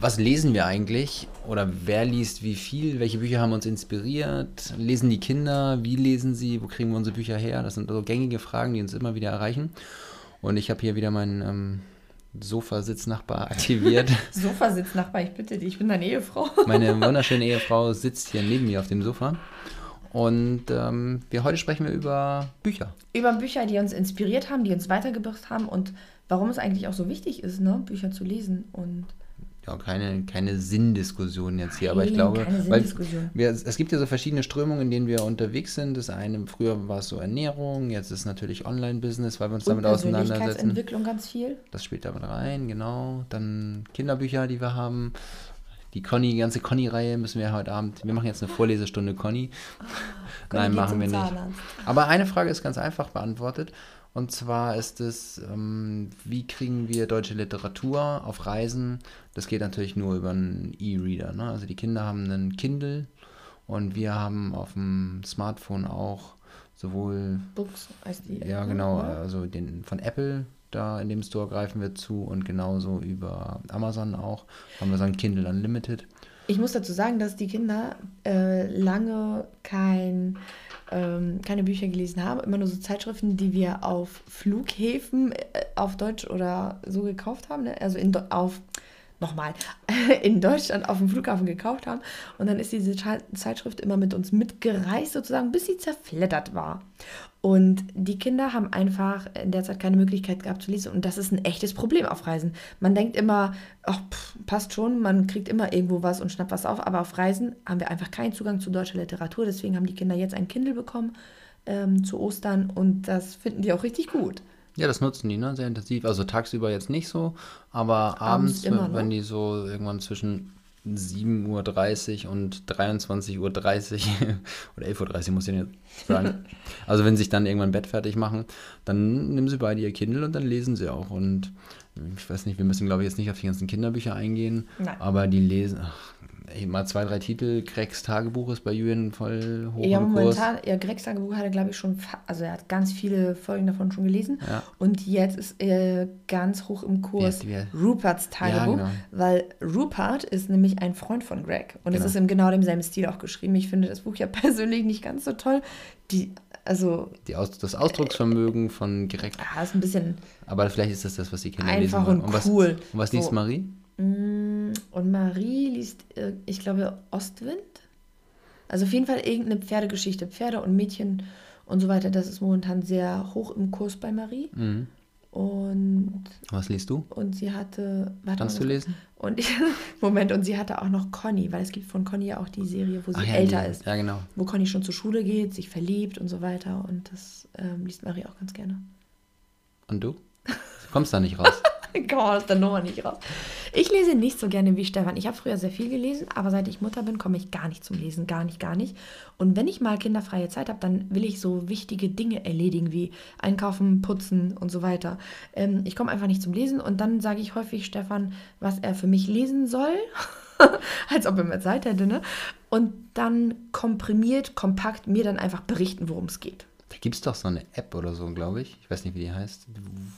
Was lesen wir eigentlich? Oder wer liest wie viel? Welche Bücher haben uns inspiriert? Lesen die Kinder? Wie lesen sie? Wo kriegen wir unsere Bücher her? Das sind so gängige Fragen, die uns immer wieder erreichen. Und ich habe hier wieder meinen ähm, Sofasitznachbar aktiviert. Sofasitznachbar, ich bitte dich, ich bin deine Ehefrau. Meine wunderschöne Ehefrau sitzt hier neben mir auf dem Sofa. Und ähm, wir heute sprechen wir über Bücher. Über Bücher, die uns inspiriert haben, die uns weitergebracht haben und warum es eigentlich auch so wichtig ist, ne, Bücher zu lesen und ja, keine, keine Sinndiskussion jetzt hier, aber ich glaube, weil wir, es gibt ja so verschiedene Strömungen, in denen wir unterwegs sind. Das eine, früher war es so Ernährung, jetzt ist natürlich Online-Business, weil wir uns Und damit auseinandersetzen. Entwicklung ganz viel. Das spielt damit rein, genau. Dann Kinderbücher, die wir haben. Die Conny, die ganze Conny-Reihe müssen wir heute Abend. Wir machen jetzt eine Vorlesestunde Conny. Oh, Nein, machen wir nicht. Aber eine Frage ist ganz einfach beantwortet. Und zwar ist es, ähm, wie kriegen wir deutsche Literatur auf Reisen? Das geht natürlich nur über einen E-Reader. Ne? Also die Kinder haben einen Kindle und wir haben auf dem Smartphone auch sowohl Books als die Ja, genau, also den von Apple, da in dem Store greifen wir zu und genauso über Amazon auch haben wir so Kindle Unlimited. Ich muss dazu sagen, dass die Kinder äh, lange kein ähm, keine Bücher gelesen haben, immer nur so Zeitschriften, die wir auf Flughäfen äh, auf Deutsch oder so gekauft haben. Ne? Also in, auf, nochmal, in Deutschland auf dem Flughafen gekauft haben. Und dann ist diese Zeitschrift immer mit uns mitgereist, sozusagen, bis sie zerfleddert war. Und die Kinder haben einfach in der Zeit keine Möglichkeit gehabt zu lesen. Und das ist ein echtes Problem auf Reisen. Man denkt immer, ach, pff, passt schon, man kriegt immer irgendwo was und schnappt was auf. Aber auf Reisen haben wir einfach keinen Zugang zu deutscher Literatur. Deswegen haben die Kinder jetzt ein Kindle bekommen ähm, zu Ostern. Und das finden die auch richtig gut. Ja, das nutzen die, ne? Sehr intensiv. Also tagsüber jetzt nicht so, aber abends, abends immer, wenn, ne? die so irgendwann zwischen 7.30 Uhr und 23.30 Uhr oder 11.30 Uhr muss ich jetzt sagen. also wenn sie sich dann irgendwann Bett fertig machen, dann nehmen sie beide ihr Kindle und dann lesen sie auch. Und ich weiß nicht, wir müssen glaube ich jetzt nicht auf die ganzen Kinderbücher eingehen, Nein. aber die lesen, ach, mal zwei, drei Titel. Gregs Tagebuch ist bei Julian voll hoch Ja, momentan, ja, Gregs Tagebuch hat er, glaube ich, schon, also er hat ganz viele Folgen davon schon gelesen. Ja. Und jetzt ist er ganz hoch im Kurs ja, Ruperts Tagebuch, ja, genau. weil Rupert ist nämlich ein Freund von Greg. Und genau. es ist im genau demselben Stil auch geschrieben. Ich finde das Buch ja persönlich nicht ganz so toll. Die, also, die Aus, das Ausdrucksvermögen von Greg. Ja, ist ein bisschen. Aber vielleicht ist das das, was die Kinder einfach lesen. Einfach und cool. Und was liest so. Marie? Mm, und Marie liest, äh, ich glaube, Ostwind. Also auf jeden Fall irgendeine Pferdegeschichte. Pferde und Mädchen und so weiter. Das ist momentan sehr hoch im Kurs bei Marie. Mhm. Und. Was liest du? Und sie hatte. Warte Kannst du lesen? Und ich, Moment, und sie hatte auch noch Conny, weil es gibt von Conny ja auch die Serie, wo sie ja, älter die, ist. Ja, genau. Wo Conny schon zur Schule geht, sich verliebt und so weiter. Und das ähm, liest Marie auch ganz gerne. Und du? Du kommst da nicht raus. Komm aus der Nummer nicht raus. Ich lese nicht so gerne wie Stefan. Ich habe früher sehr viel gelesen, aber seit ich Mutter bin, komme ich gar nicht zum Lesen. Gar nicht, gar nicht. Und wenn ich mal kinderfreie Zeit habe, dann will ich so wichtige Dinge erledigen, wie einkaufen, putzen und so weiter. Ähm, ich komme einfach nicht zum Lesen und dann sage ich häufig Stefan, was er für mich lesen soll. Als ob er mehr Zeit hätte, ne? Und dann komprimiert, kompakt mir dann einfach berichten, worum es geht. Da gibt es doch so eine App oder so, glaube ich. Ich weiß nicht, wie die heißt.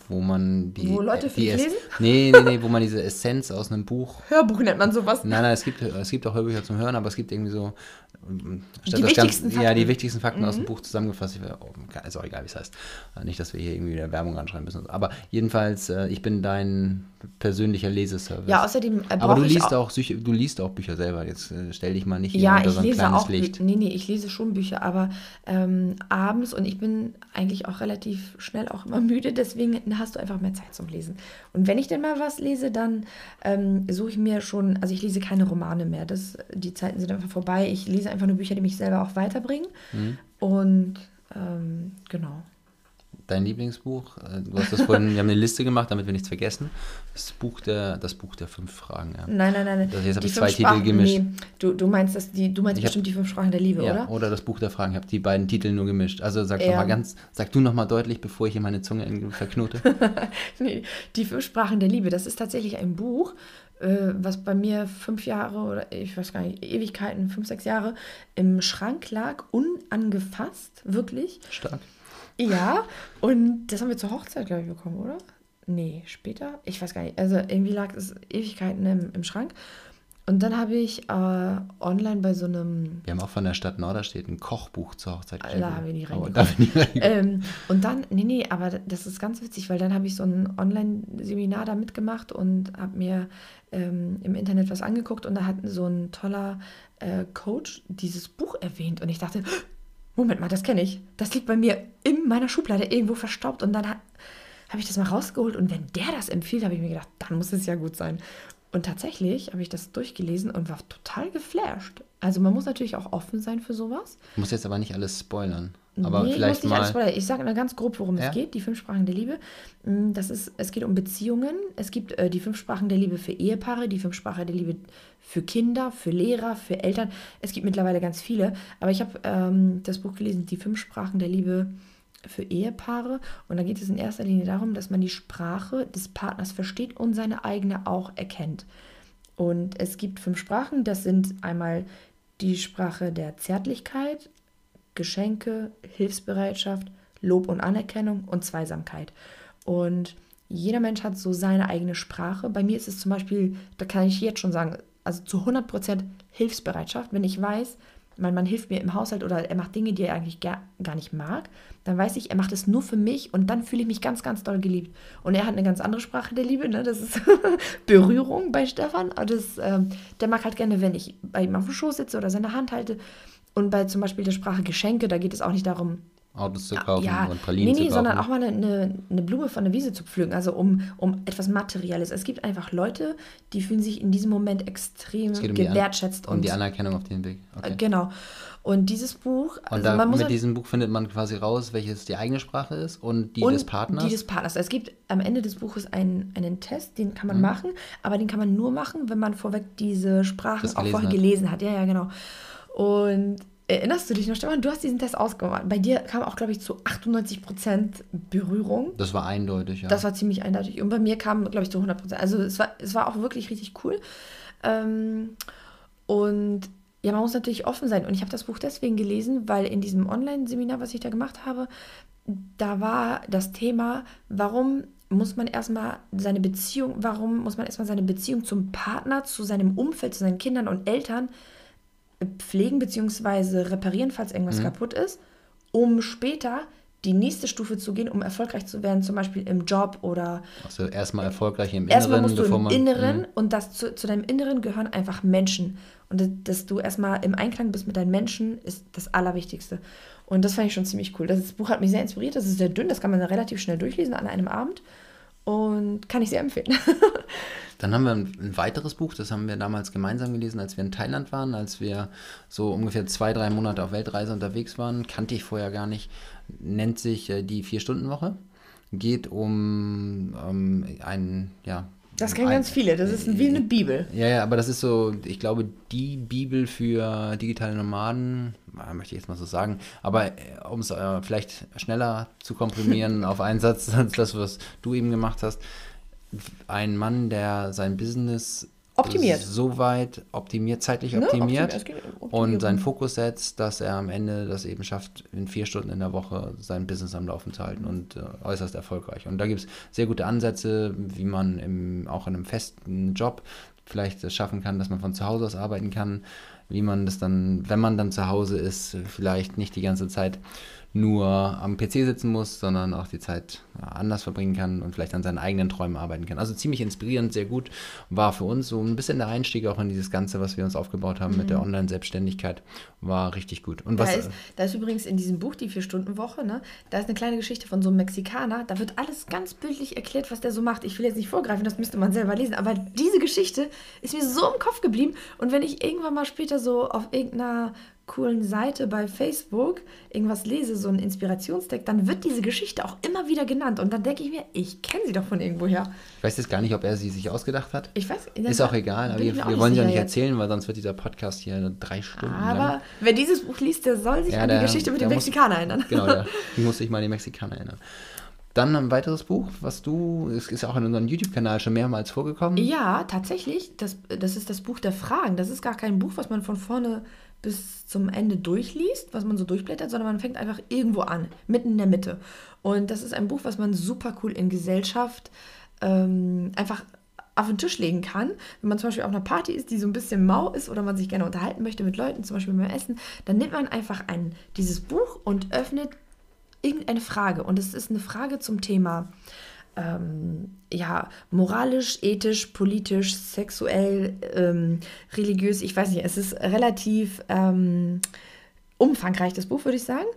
Wo man die. Wo Leute viel lesen? Nee, nee, nee, wo man diese Essenz aus einem Buch. Hörbuch nennt man sowas. Nein, nein, es gibt, es gibt auch Hörbücher zum Hören, aber es gibt irgendwie so. Die wichtigsten ganz, Fakten. Ja, die wichtigsten Fakten mhm. aus dem mhm. Buch zusammengefasst. Ich, oh, ist auch egal, wie es heißt. Nicht, dass wir hier irgendwie wieder Werbung anschreiben müssen. Aber jedenfalls, äh, ich bin dein persönlicher Leseservice. Ja, außerdem. Äh, aber du liest auch, auch, du liest auch Bücher selber. Jetzt äh, stell dich mal nicht ja, unter so ein kleines auch, Licht. Nee, nee, ich lese schon Bücher, aber ähm, abends und ich bin eigentlich auch relativ schnell auch immer müde, deswegen hast du einfach mehr Zeit zum Lesen. Und wenn ich denn mal was lese, dann ähm, suche ich mir schon, also ich lese keine Romane mehr. Das, die Zeiten sind einfach vorbei. Ich lese einfach nur Bücher, die mich selber auch weiterbringen. Mhm. Und ähm, genau. Dein Lieblingsbuch? Äh, du hast das vorhin, wir haben eine Liste gemacht, damit wir nichts vergessen. Das Buch der, das Buch der fünf Fragen, ja. Nein, nein, nein. Das, jetzt habe ich zwei Titel gemischt. Nee, du, du meinst, dass die, du meinst ich bestimmt hab, die fünf Sprachen der Liebe, ja, oder? Oder das Buch der Fragen. Ich habe die beiden Titel nur gemischt. Also sag ja. mal ganz, sag du nochmal deutlich, bevor ich hier meine Zunge verknote. nee, die fünf Sprachen der Liebe, das ist tatsächlich ein Buch, äh, was bei mir fünf Jahre oder ich weiß gar nicht, Ewigkeiten, fünf, sechs Jahre im Schrank lag, unangefasst, wirklich. Stark. Ja, und das haben wir zur Hochzeit, glaube ich, bekommen, oder? Nee, später? Ich weiß gar nicht. Also irgendwie lag es Ewigkeiten im, im Schrank. Und dann habe ich äh, online bei so einem. Wir haben auch von der Stadt Norderstedt ein Kochbuch zur Hochzeit geschrieben. Da haben wir nie reingeguckt. ähm, und dann, nee, nee, aber das ist ganz witzig, weil dann habe ich so ein Online-Seminar da mitgemacht und habe mir ähm, im Internet was angeguckt und da hat so ein toller äh, Coach dieses Buch erwähnt und ich dachte, Moment mal, das kenne ich. Das liegt bei mir in meiner Schublade irgendwo verstaubt und dann habe ich das mal rausgeholt und wenn der das empfiehlt, habe ich mir gedacht, dann muss es ja gut sein. Und tatsächlich habe ich das durchgelesen und war total geflasht. Also man muss natürlich auch offen sein für sowas. Du musst jetzt aber nicht alles spoilern. Aber nee, vielleicht mal. Ich sage mal ganz grob, worum ja? es geht. Die fünf Sprachen der Liebe. Mm, das ist, es geht um Beziehungen. Es gibt äh, die fünf Sprachen der Liebe für Ehepaare, die fünf Sprachen der Liebe für Kinder, für Lehrer, für Eltern. Es gibt mittlerweile ganz viele. Aber ich habe ähm, das Buch gelesen, die fünf Sprachen der Liebe für Ehepaare. Und da geht es in erster Linie darum, dass man die Sprache des Partners versteht und seine eigene auch erkennt. Und es gibt fünf Sprachen. Das sind einmal die Sprache der Zärtlichkeit, Geschenke, Hilfsbereitschaft, Lob und Anerkennung und Zweisamkeit. Und jeder Mensch hat so seine eigene Sprache. Bei mir ist es zum Beispiel, da kann ich jetzt schon sagen, also zu 100% Hilfsbereitschaft. Wenn ich weiß, mein Mann hilft mir im Haushalt oder er macht Dinge, die er eigentlich gar, gar nicht mag, dann weiß ich, er macht es nur für mich und dann fühle ich mich ganz, ganz doll geliebt. Und er hat eine ganz andere Sprache der Liebe, ne? das ist Berührung bei Stefan. Das, äh, der mag halt gerne, wenn ich bei ihm auf dem Schoß sitze oder seine Hand halte. Und bei zum Beispiel der Sprache Geschenke, da geht es auch nicht darum, Autos zu kaufen ja, und Pralinen nee, nee, zu kaufen. sondern auch mal eine, eine, Blume von der Wiese zu pflücken, also um, um etwas Materielles. Es gibt einfach Leute, die fühlen sich in diesem Moment extrem um gewertschätzt. Um und die Anerkennung auf den Weg. Okay. Genau. Und dieses Buch. Und also da, mit halt, diesem Buch findet man quasi raus, welches die eigene Sprache ist und die und des Partners. Die des Partners. Es gibt am Ende des Buches einen, einen Test, den kann man mhm. machen, aber den kann man nur machen, wenn man vorweg diese Sprachen auch vorher hat. gelesen hat. Ja, ja, genau. Und Erinnerst du dich noch, Stefan? Du hast diesen Test ausgemacht. Bei dir kam auch, glaube ich, zu 98% Berührung. Das war eindeutig, ja. Das war ziemlich eindeutig. Und bei mir kam, glaube ich, zu 100%. Also es war, es war auch wirklich richtig cool. Ähm, und ja, man muss natürlich offen sein. Und ich habe das Buch deswegen gelesen, weil in diesem Online-Seminar, was ich da gemacht habe, da war das Thema, warum muss man erstmal seine Beziehung, warum muss man erstmal seine Beziehung zum Partner, zu seinem Umfeld, zu seinen Kindern und Eltern pflegen bzw. reparieren, falls irgendwas mhm. kaputt ist, um später die nächste Stufe zu gehen, um erfolgreich zu werden, zum Beispiel im Job oder. Also erstmal erfolgreich im Inneren. Erstmal musst du im Inneren mh. und das zu, zu deinem Inneren gehören einfach Menschen. Und dass du erstmal im Einklang bist mit deinen Menschen, ist das Allerwichtigste. Und das fand ich schon ziemlich cool. Das Buch hat mich sehr inspiriert. Das ist sehr dünn, das kann man relativ schnell durchlesen an einem Abend. Und kann ich sehr empfehlen. Dann haben wir ein, weiteres Buch, das haben wir damals gemeinsam gelesen, als wir in Thailand waren, als wir so ungefähr zwei, drei Monate auf Weltreise unterwegs waren. Kannte ich vorher gar nicht. Nennt sich äh, die Vier-Stunden-Woche. Geht um ähm, ein, ja, das kennen ganz viele, das ist wie eine Bibel. Ja, ja, aber das ist so, ich glaube, die Bibel für digitale Nomaden, möchte ich jetzt mal so sagen, aber äh, um es äh, vielleicht schneller zu komprimieren auf einen Satz als das, was du eben gemacht hast, ein Mann, der sein Business optimiert. so weit optimiert, zeitlich ne? optimiert, optimiert und seinen Fokus setzt, dass er am Ende das eben schafft, in vier Stunden in der Woche sein Business am Laufen zu halten und äh, äußerst erfolgreich. Und da gibt es sehr gute Ansätze, wie man im, auch in einem festen Job vielleicht es schaffen kann, dass man von zu Hause aus arbeiten kann, wie man das dann, wenn man dann zu Hause ist, vielleicht nicht die ganze Zeit nur am PC sitzen muss, sondern auch die Zeit anders verbringen kann und vielleicht an seinen eigenen Träumen arbeiten kann. Also ziemlich inspirierend, sehr gut. War für uns so ein bisschen der Einstieg auch in dieses Ganze, was wir uns aufgebaut haben mhm. mit der mhm. Online-Selbstständigkeit. War richtig gut. Und da, was, ist, da ist übrigens in diesem Buch, die Vier-Stunden-Woche, ne, da ist eine kleine Geschichte von so einem Mexikaner. Da wird alles ganz bildlich erklärt, was der so macht. Ich will jetzt nicht vorgreifen, das müsste man selber lesen. Aber diese Geschichte ist mir so im Kopf geblieben. Und wenn ich irgendwann mal später so auf irgendeiner coolen Seite bei Facebook irgendwas lese, so ein Inspirationstext, dann wird diese Geschichte auch immer wieder genannt. Und dann denke ich mir, ich kenne sie doch von irgendwoher. Ich weiß jetzt gar nicht, ob er sie sich ausgedacht hat. Ich weiß. Ist auch egal, aber wir, wir wollen sie ja nicht erzählen, weil sonst wird dieser Podcast hier drei Stunden aber lang. wer dieses Buch liest, der soll sich ja, an die der, Geschichte mit dem Mexikaner erinnern. Genau, der muss sich mal an die Mexikaner erinnern. Dann ein weiteres Buch, was du, es ist auch in unserem YouTube-Kanal schon mehrmals vorgekommen. Ja, tatsächlich. Das, das ist das Buch der Fragen. Das ist gar kein Buch, was man von vorne bis zum Ende durchliest, was man so durchblättert, sondern man fängt einfach irgendwo an, mitten in der Mitte. Und das ist ein Buch, was man super cool in Gesellschaft ähm, einfach auf den Tisch legen kann. Wenn man zum Beispiel auf einer Party ist, die so ein bisschen mau ist oder man sich gerne unterhalten möchte mit Leuten, zum Beispiel beim Essen, dann nimmt man einfach ein, dieses Buch und öffnet irgendeine Frage. Und es ist eine Frage zum Thema ähm, ja, moralisch, ethisch, politisch, sexuell, ähm, religiös, ich weiß nicht, es ist relativ ähm, umfangreich, das Buch, würde ich sagen.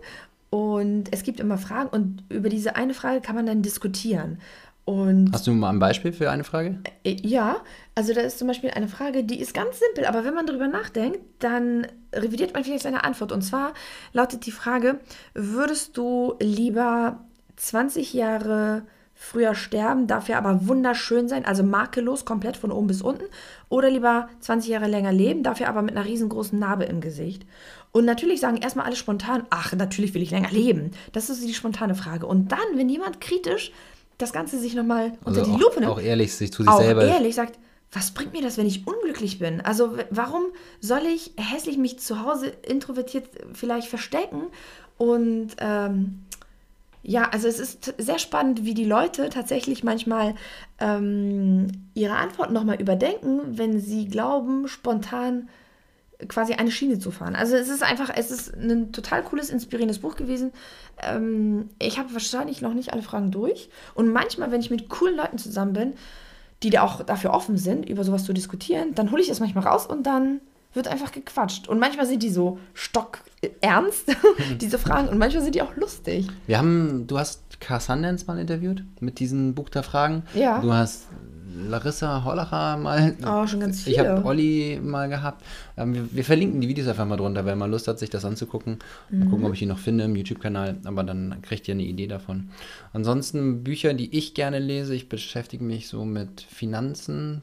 Und es gibt immer Fragen und über diese eine Frage kann man dann diskutieren. Und Hast du mal ein Beispiel für eine Frage? Äh, ja, also da ist zum Beispiel eine Frage, die ist ganz simpel, aber wenn man darüber nachdenkt, dann revidiert man vielleicht seine Antwort. Und zwar lautet die Frage, würdest du lieber 20 Jahre früher sterben, dafür aber wunderschön sein, also makellos, komplett von oben bis unten, oder lieber 20 Jahre länger leben, dafür aber mit einer riesengroßen Narbe im Gesicht? Und natürlich sagen erstmal alle spontan, ach, natürlich will ich länger leben. Das ist die spontane Frage. Und dann, wenn jemand kritisch das Ganze sich nochmal unter also die Lupe nimmt. Auch ehrlich sich zu sich auch selber. ehrlich sagt, was bringt mir das, wenn ich unglücklich bin? Also warum soll ich hässlich mich zu Hause introvertiert vielleicht verstecken? Und ähm, ja, also es ist sehr spannend, wie die Leute tatsächlich manchmal ähm, ihre Antworten nochmal überdenken, wenn sie glauben, spontan quasi eine Schiene zu fahren. Also es ist einfach, es ist ein total cooles, inspirierendes Buch gewesen. Ähm, ich habe wahrscheinlich noch nicht alle Fragen durch. Und manchmal, wenn ich mit coolen Leuten zusammen bin, die da auch dafür offen sind, über sowas zu diskutieren, dann hole ich das manchmal raus und dann wird einfach gequatscht. Und manchmal sind die so stockernst, diese Fragen, und manchmal sind die auch lustig. Wir haben, du hast Car Sundance mal interviewt mit diesem Buch der Fragen. Ja. Du hast Larissa Hollacher mal. Oh, schon ganz viele. Ich habe Olli mal gehabt. Ähm, wir, wir, verlinken die Videos einfach mal drunter, wer mal Lust hat, sich das anzugucken. Mhm. Mal gucken, ob ich die noch finde im YouTube-Kanal. Aber dann kriegt ihr eine Idee davon. Ansonsten Bücher, die ich gerne lese. Ich beschäftige mich so mit Finanzen,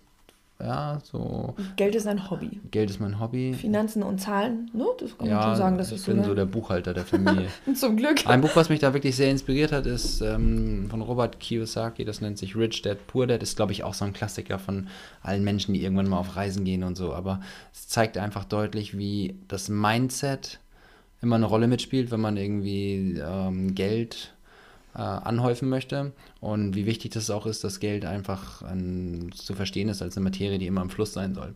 ja, so. Geld ist ein Hobby. Geld ist mein Hobby. Finanzen und Zahlen, ne? Das kann ja, man schon sagen. Das ich ist bin so, so der Buchhalter der Familie. Zum Glück. Ein Buch, was mich da wirklich sehr inspiriert hat, ist ähm, von Robert Kiyosaki. Das nennt sich Rich Dad Poor Dad. Ist, glaube ich, auch so ein Klassiker von allen Menschen, die irgendwann mal auf Reisen gehen und so. Aber es zeigt einfach deutlich, wie das Mindset immer eine Rolle mitspielt, wenn man irgendwie ähm, Geld äh, anhäufen möchte und wie wichtig das auch ist, dass Geld einfach ein, zu verstehen ist als eine Materie, die immer im Fluss sein soll.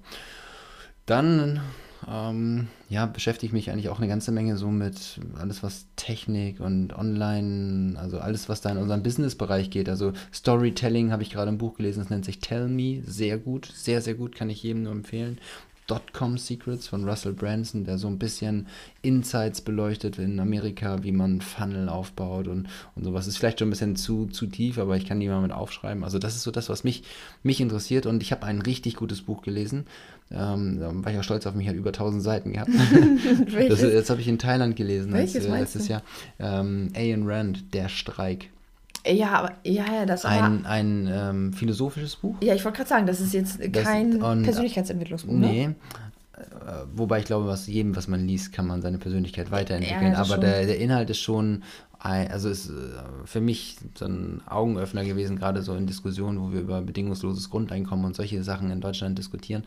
Dann ähm, ja, beschäftige ich mich eigentlich auch eine ganze Menge so mit alles, was Technik und Online, also alles, was da in unserem Businessbereich geht. Also Storytelling habe ich gerade ein Buch gelesen, das nennt sich Tell Me, sehr gut, sehr, sehr gut, kann ich jedem nur empfehlen. Dotcom Secrets von Russell Branson, der so ein bisschen Insights beleuchtet in Amerika, wie man Funnel aufbaut und, und sowas. Ist vielleicht schon ein bisschen zu, zu tief, aber ich kann die mal mit aufschreiben. Also das ist so das, was mich, mich interessiert und ich habe ein richtig gutes Buch gelesen. Ähm, da war ich auch stolz auf mich, hat über 1000 Seiten gehabt. das, das habe ich in Thailand gelesen Welches als, äh, letztes Jahr. Ähm, Ayn Rand, Der Streik. Ja, aber ja, ja, das ein, ein ähm, philosophisches Buch. Ja, ich wollte gerade sagen, das ist jetzt kein das, und, Persönlichkeitsentwicklungsbuch. Ne? Nee. Ne? Wobei ich glaube, was jedem, was man liest, kann man seine Persönlichkeit weiterentwickeln. Ja, aber der, der Inhalt ist schon also ist äh, für mich so ein Augenöffner gewesen, gerade so in Diskussionen, wo wir über bedingungsloses Grundeinkommen und solche Sachen in Deutschland diskutieren,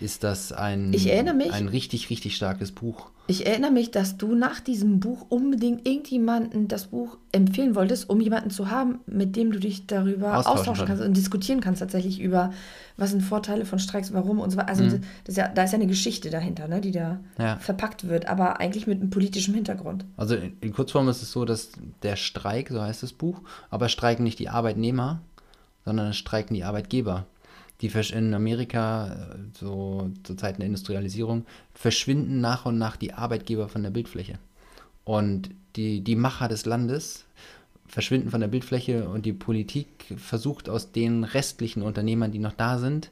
ist das ein, mich, ein richtig, richtig starkes Buch. Ich erinnere mich, dass du nach diesem Buch unbedingt irgendjemanden das Buch empfehlen wolltest, um jemanden zu haben, mit dem du dich darüber austauschen, austauschen kannst und diskutieren kannst tatsächlich über, was sind Vorteile von Streiks, warum und so weiter. Also mhm. das ist ja, da ist ja eine Geschichte dahinter, ne, die da ja. verpackt wird, aber eigentlich mit einem politischen Hintergrund. Also in, in Kurzform ist es so, dass der Streik, so heißt das Buch, aber streiken nicht die Arbeitnehmer, sondern streiken die Arbeitgeber. Die in Amerika, äh, so zur Zeit der Industrialisierung, verschwinden nach und nach die Arbeitgeber von der Bildfläche. Und die, die Macher des Landes verschwinden von der Bildfläche und die Politik versucht aus den restlichen Unternehmern, die noch da sind,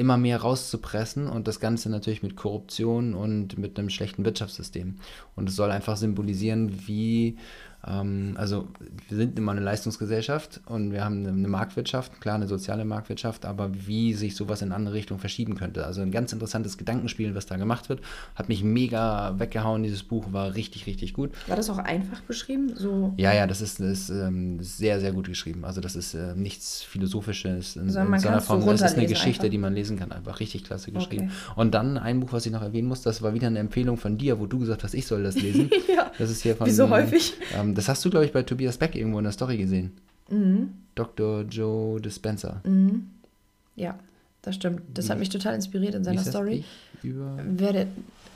immer mehr rauszupressen und das Ganze natürlich mit Korruption und mit einem schlechten Wirtschaftssystem. Und es soll einfach symbolisieren, wie also wir sind immer eine Leistungsgesellschaft und wir haben eine Marktwirtschaft, klar eine soziale Marktwirtschaft, aber wie sich sowas in andere Richtungen verschieben könnte. Also ein ganz interessantes Gedankenspiel, was da gemacht wird, hat mich mega weggehauen. Dieses Buch war richtig, richtig gut. War das auch einfach beschrieben? So ja, ja, das ist, ist ähm, sehr, sehr gut geschrieben. Also das ist äh, nichts Philosophisches in, also in seiner Form. Das ist eine Geschichte, einfach. die man lesen kann. Einfach richtig klasse geschrieben. Okay. Und dann ein Buch, was ich noch erwähnen muss, das war wieder eine Empfehlung von dir, wo du gesagt hast, ich soll das lesen. ja. Das ist hier von. Wie so häufig? Ähm, das hast du, glaube ich, bei Tobias Beck irgendwo in der Story gesehen. Mhm. Dr. Joe Dispenza. Mhm. Ja, das stimmt. Das Wie? hat mich total inspiriert in seiner Story. über werde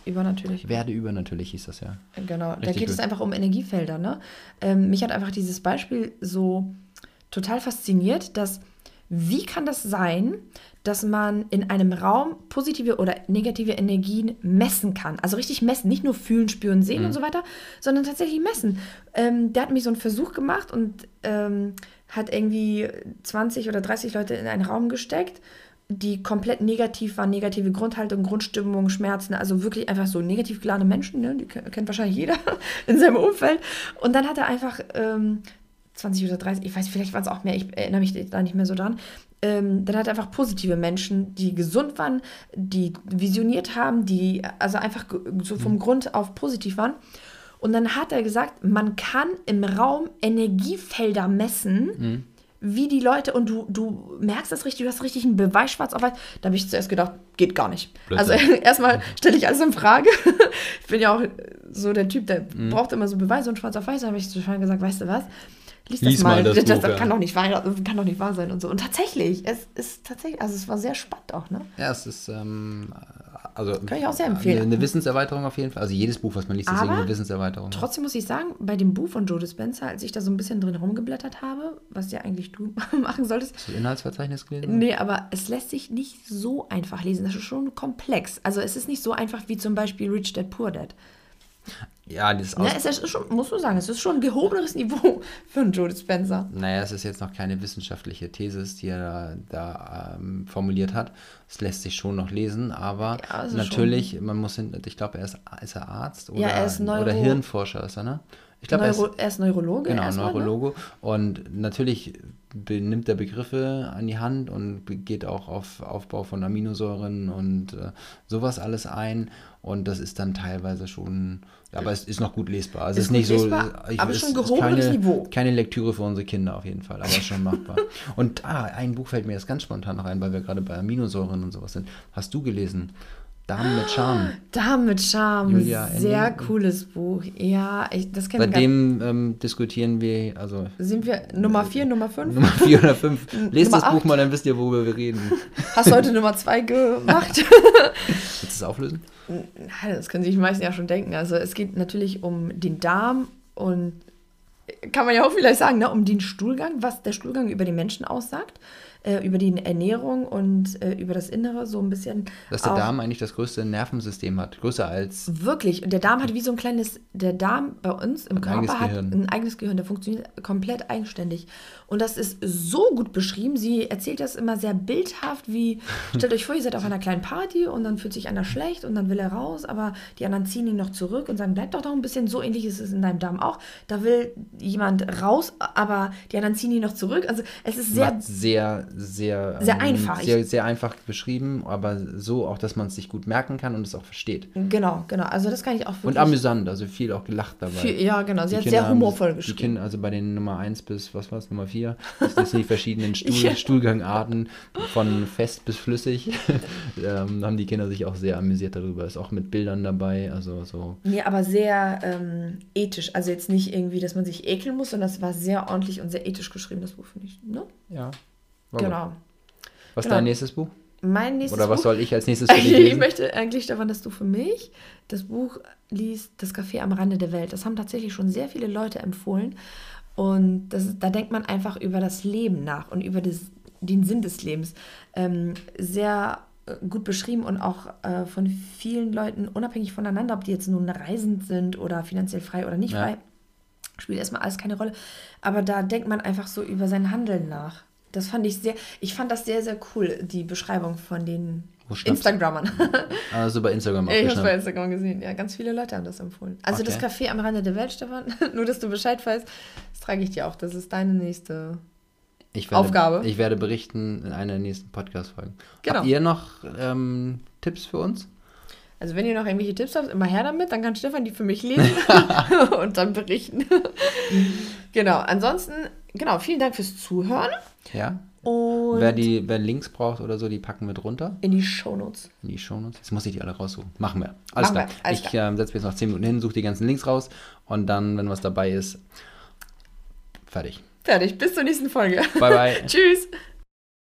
übernatürlich. Werde übernatürlich hieß das ja. Genau. Richtig da geht gut. es einfach um Energiefelder. Ne? Ähm, mich hat einfach dieses Beispiel so total fasziniert, dass wie kann das sein, dass man in einem Raum positive oder negative Energien messen kann. Also richtig messen, nicht nur fühlen, spüren, sehen mhm. und so weiter, sondern tatsächlich messen. Ähm, der hat mich so einen Versuch gemacht und ähm, hat irgendwie 20 oder 30 Leute in einen Raum gesteckt, die komplett negativ waren, negative Grundhaltung, Grundstimmung, Schmerzen, also wirklich einfach so negativ geladene Menschen, ne? die kennt wahrscheinlich jeder in seinem Umfeld. Und dann hat er einfach ähm, 20 oder 30, ich weiß, vielleicht waren es auch mehr, ich erinnere mich da nicht mehr so dran, ähm, dann hat er einfach positive Menschen, die gesund waren, die visioniert haben, die also einfach so vom mhm. Grund auf positiv waren. Und dann hat er gesagt, man kann im Raum Energiefelder messen, mhm. wie die Leute, und du, du merkst das richtig, du hast richtig einen Beweis schwarz auf weiß. Da habe ich zuerst gedacht, geht gar nicht. Blödsinn. Also erstmal stelle ich alles in Frage. ich bin ja auch so der Typ, der mhm. braucht immer so Beweise und schwarz auf weiß. Da habe ich zu gesagt, weißt du was? Lies das Lies mal. mal das, das, das kann, doch nicht wahr, kann doch nicht wahr sein und so. Und tatsächlich, es ist tatsächlich, also es war sehr spannend auch, ne? Ja, es ist, ähm, also. Kann ich auch sehr empfehlen. Eine, eine, Wissenserweiterung auf jeden Fall. Also jedes Buch, was man liest, ist eine Wissenserweiterung. Trotzdem muss ich sagen, bei dem Buch von Joe Dispenza, als ich da so ein bisschen drin rumgeblättert habe, was ja eigentlich du machen solltest. Hast du Inhaltsverzeichnis gelesen? Nee, aber es lässt sich nicht so einfach lesen. Das ist schon komplex. Also es ist nicht so einfach wie zum Beispiel Rich Dad Poor Dad. Ja, das ja, es ist schon, musst du sagen, es ist schon ein gehobeneres Niveau für einen Joe Dispenza. Naja, es ist jetzt noch keine wissenschaftliche Thesis, die er da, da ähm, formuliert hat. Es lässt sich schon noch lesen, aber ja, natürlich, schon. man muss, ich glaube, er ist, ist er Arzt oder, ja, er ist Neuro oder Hirnforscher ist er, ne? Ich glaube, er, er, ist Neurologe. Genau, Neurologe. Ne? Und natürlich nimmt er Begriffe an die Hand und geht auch auf Aufbau von Aminosäuren und äh, sowas alles ein. Und das ist dann teilweise schon, aber es ist noch gut lesbar. Also ist es ist nicht lesbar, so, ich, aber schon gehobenes Niveau. Keine Lektüre für unsere Kinder auf jeden Fall, aber ist schon machbar. und ah, ein Buch fällt mir jetzt ganz spontan noch ein, weil wir gerade bei Aminosäuren und sowas sind. Hast du gelesen? Damen mit Charme. Damen mit Charme. Julia Sehr Ende. cooles Buch. Ja, ich, das kenne ich. Seitdem ähm, diskutieren wir, also. Sind wir Nummer 4, Nummer 5? Nummer 4 oder 5. Lest das Buch mal, dann wisst ihr, worüber wir reden. Hast du heute Nummer 2 gemacht? Willst du es auflösen? Nein, das können sich die meisten ja schon denken. Also es geht natürlich um den Darm und kann man ja auch vielleicht sagen, ne, um den Stuhlgang, was der Stuhlgang über den Menschen aussagt äh, über die Ernährung und äh, über das Innere so ein bisschen. Dass der Darm eigentlich das größte Nervensystem hat, größer als. Wirklich. Und der Darm hat wie so ein kleines, der Darm bei uns im Körper eigenes hat Gehirn. ein eigenes Gehirn, der funktioniert komplett eigenständig. Und das ist so gut beschrieben. Sie erzählt das immer sehr bildhaft, wie, stellt euch vor, ihr seid auf einer kleinen Party und dann fühlt sich einer schlecht und dann will er raus, aber die anderen ziehen ihn noch zurück und sagen, bleib doch noch ein bisschen. So ähnlich ist es in deinem Darm auch. Da will jemand raus, aber die anderen ziehen ihn noch zurück. Also es ist sehr. sehr sehr, sehr ähm, einfach. Sehr, sehr einfach beschrieben, aber so auch, dass man es sich gut merken kann und es auch versteht. Genau, genau. Also das kann ich auch Und amüsant, also viel auch gelacht dabei. Viel, ja, genau. Sie die hat Kinder sehr humorvoll haben, geschrieben. Die Kinder, also bei den Nummer 1 bis, was war es, Nummer 4, das sind die verschiedenen Stuhl, ja. Stuhlgangarten von fest bis flüssig. ähm, haben die Kinder sich auch sehr amüsiert darüber. Ist auch mit Bildern dabei, also so. Nee, aber sehr ähm, ethisch. Also jetzt nicht irgendwie, dass man sich ekeln muss, sondern es war sehr ordentlich und sehr ethisch geschrieben, das Buch, finde ich. Ne? Ja, Genau. Was ist genau. dein nächstes Buch? Mein nächstes Oder was Buch? soll ich als nächstes für dich lesen? ich möchte eigentlich davon, dass du für mich das Buch liest, Das Café am Rande der Welt. Das haben tatsächlich schon sehr viele Leute empfohlen. Und das, da denkt man einfach über das Leben nach und über das, den Sinn des Lebens. Ähm, sehr äh, gut beschrieben und auch äh, von vielen Leuten, unabhängig voneinander, ob die jetzt nun reisend sind oder finanziell frei oder nicht ja. frei, spielt erstmal alles keine Rolle. Aber da denkt man einfach so über sein Handeln nach. Das fand ich sehr, ich fand das sehr, sehr cool, die Beschreibung von den Instagrammern. Also bei Instagram auch. Ich habe bei Instagram gesehen, ja, ganz viele Leute haben das empfohlen. Also okay. das Café am Rande der Welt, Stefan, nur dass du Bescheid weißt, das trage ich dir auch. Das ist deine nächste ich werde, Aufgabe. Ich werde berichten in einer der nächsten Podcast-Folgen. Genau. Habt ihr noch ähm, Tipps für uns? Also wenn ihr noch irgendwelche Tipps habt, immer her damit, dann kann Stefan die für mich lesen und dann berichten. genau, ansonsten, genau, vielen Dank fürs Zuhören. Ja. Und wer, die, wer Links braucht oder so, die packen wir drunter. In die Shownotes. In die Shownotes. Jetzt muss ich die alle raussuchen. Machen wir. Alles Machen klar. Wir. Alles ich äh, setze mir jetzt noch 10 Minuten hin, suche die ganzen Links raus und dann, wenn was dabei ist, fertig. Fertig. Bis zur nächsten Folge. Bye, bye. Tschüss.